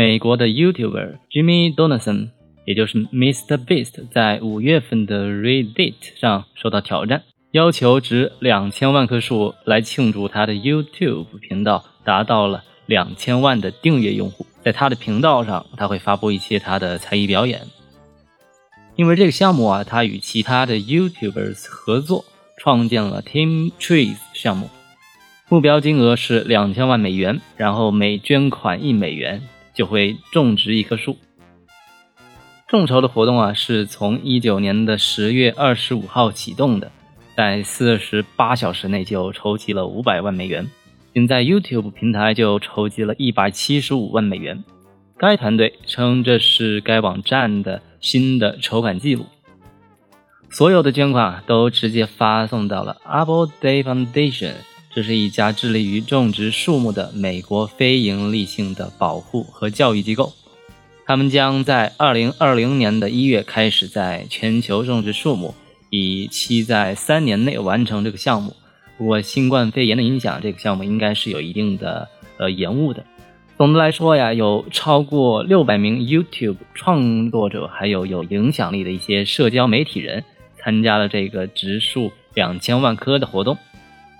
美国的 YouTuber Jimmy Donaldson，也就是 Mr. Beast，在五月份的 Reddit 上受到挑战，要求值两千万棵树来庆祝他的 YouTube 频道达到了两千万的订阅用户。在他的频道上，他会发布一些他的才艺表演。因为这个项目啊，他与其他的 YouTubers 合作，创建了 Team Trees 项目，目标金额是两千万美元，然后每捐款一美元就会种植一棵树。众筹的活动啊，是从一九年的十月二十五号启动的，在四十八小时内就筹集了五百万美元。仅在 YouTube 平台就筹集了一百七十五万美元。该团队称这是该网站的新的筹款记录。所有的捐款都直接发送到了 Apple Day Foundation，这是一家致力于种植树木的美国非营利性的保护和教育机构。他们将在二零二零年的一月开始在全球种植树木，以期在三年内完成这个项目。不过，新冠肺炎的影响，这个项目应该是有一定的呃延误的。总的来说呀，有超过六百名 YouTube 创作者，还有有影响力的一些社交媒体人参加了这个植树两千万棵的活动。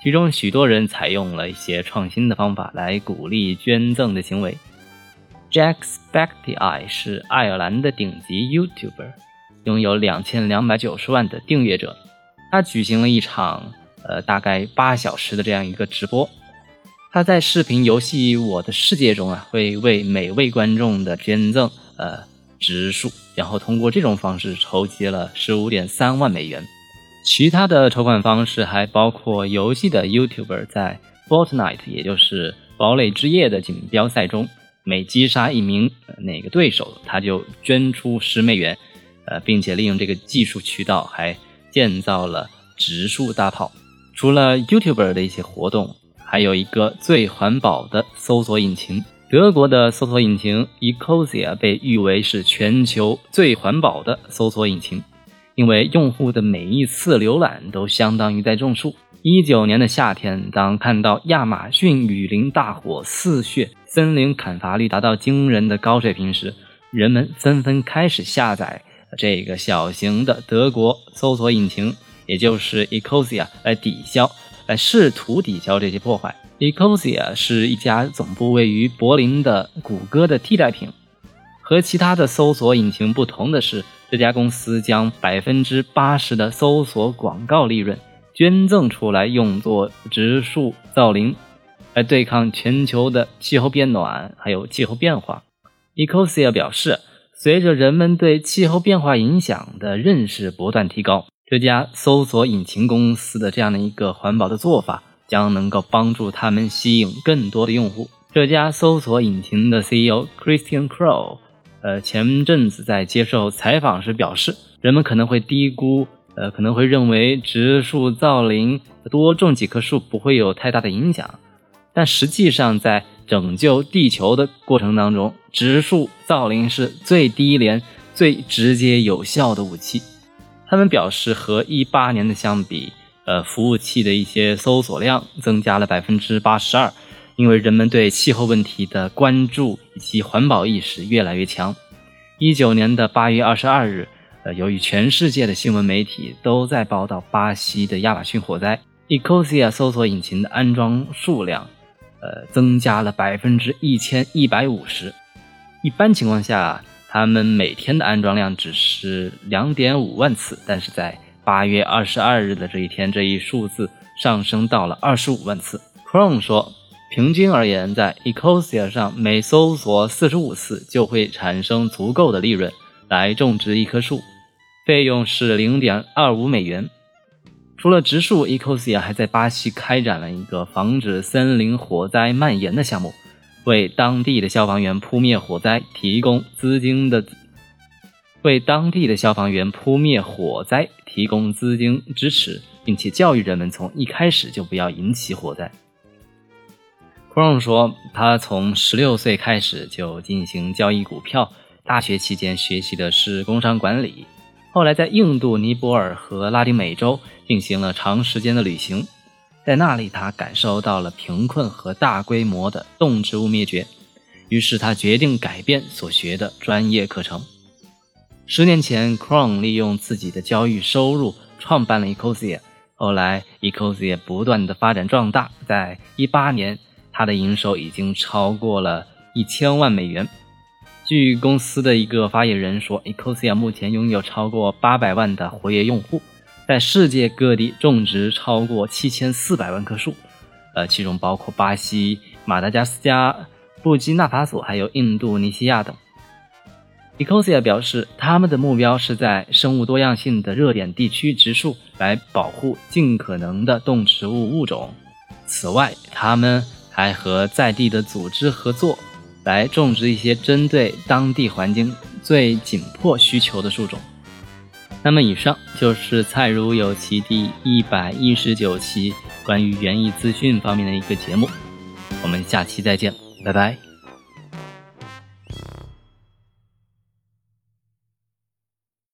其中许多人采用了一些创新的方法来鼓励捐赠的行为。Jack Specty 是爱尔兰的顶级 YouTuber，拥有两千两百九十万的订阅者。他举行了一场。呃，大概八小时的这样一个直播，他在视频游戏《我的世界》中啊，会为每位观众的捐赠呃植树，然后通过这种方式筹集了十五点三万美元。其他的筹款方式还包括游戏的 YouTuber 在 Fortnite，也就是堡垒之夜的锦标赛中，每击杀一名哪个对手，他就捐出十美元，呃，并且利用这个技术渠道还建造了植树大炮。除了 YouTuber 的一些活动，还有一个最环保的搜索引擎。德国的搜索引擎 Ecosia 被誉为是全球最环保的搜索引擎，因为用户的每一次浏览都相当于在种树。一九年的夏天，当看到亚马逊雨林大火肆虐，森林砍伐率达到惊人的高水平时，人们纷纷开始下载这个小型的德国搜索引擎。也就是 Ecosia 来抵消，来试图抵消这些破坏。Ecosia 是一家总部位于柏林的谷歌的替代品。和其他的搜索引擎不同的是，这家公司将百分之八十的搜索广告利润捐赠出来，用作植树造林，来对抗全球的气候变暖还有气候变化。Ecosia 表示，随着人们对气候变化影响的认识不断提高。这家搜索引擎公司的这样的一个环保的做法，将能够帮助他们吸引更多的用户。这家搜索引擎的 CEO Christian Crow，呃，前阵子在接受采访时表示，人们可能会低估，呃，可能会认为植树造林多种几棵树不会有太大的影响，但实际上在拯救地球的过程当中，植树造林是最低廉、最直接有效的武器。他们表示，和一八年的相比，呃，服务器的一些搜索量增加了百分之八十二，因为人们对气候问题的关注以及环保意识越来越强。一九年的八月二十二日，呃，由于全世界的新闻媒体都在报道巴西的亚马逊火灾，Ecosia 搜索引擎的安装数量，呃，增加了百分之一千一百五十。一般情况下。他们每天的安装量只是两点五万次，但是在八月二十二日的这一天，这一数字上升到了二十五万次。Chrome 说，平均而言，在 Ecosia 上每搜索四十五次就会产生足够的利润来种植一棵树，费用是零点二五美元。除了植树，Ecosia 还在巴西开展了一个防止森林火灾蔓延的项目。为当地的消防员扑灭火灾提供资金的，为当地的消防员扑灭火灾提供资金支持，并且教育人们从一开始就不要引起火灾。库隆说，他从十六岁开始就进行交易股票，大学期间学习的是工商管理，后来在印度、尼泊尔和拉丁美洲进行了长时间的旅行。在那里，他感受到了贫困和大规模的动植物灭绝。于是他决定改变所学的专业课程。十年前，Crown 利用自己的交易收入创办了 Ecosia，后来 Ecosia 不断的发展壮大，在一八年，它的营收已经超过了一千万美元。据公司的一个发言人说，Ecosia 目前拥有超过八百万的活跃用户，在世界各地种植超过七千四百万棵树，呃，其中包括巴西、马达加斯加、布基纳法索还有印度尼西亚等。Ecosia 表示，他们的目标是在生物多样性的热点地区植树，来保护尽可能的动植物物种。此外，他们还和在地的组织合作。来种植一些针对当地环境最紧迫需求的树种。那么，以上就是蔡如有其第一百一十九期关于园艺资讯方面的一个节目。我们下期再见，拜拜。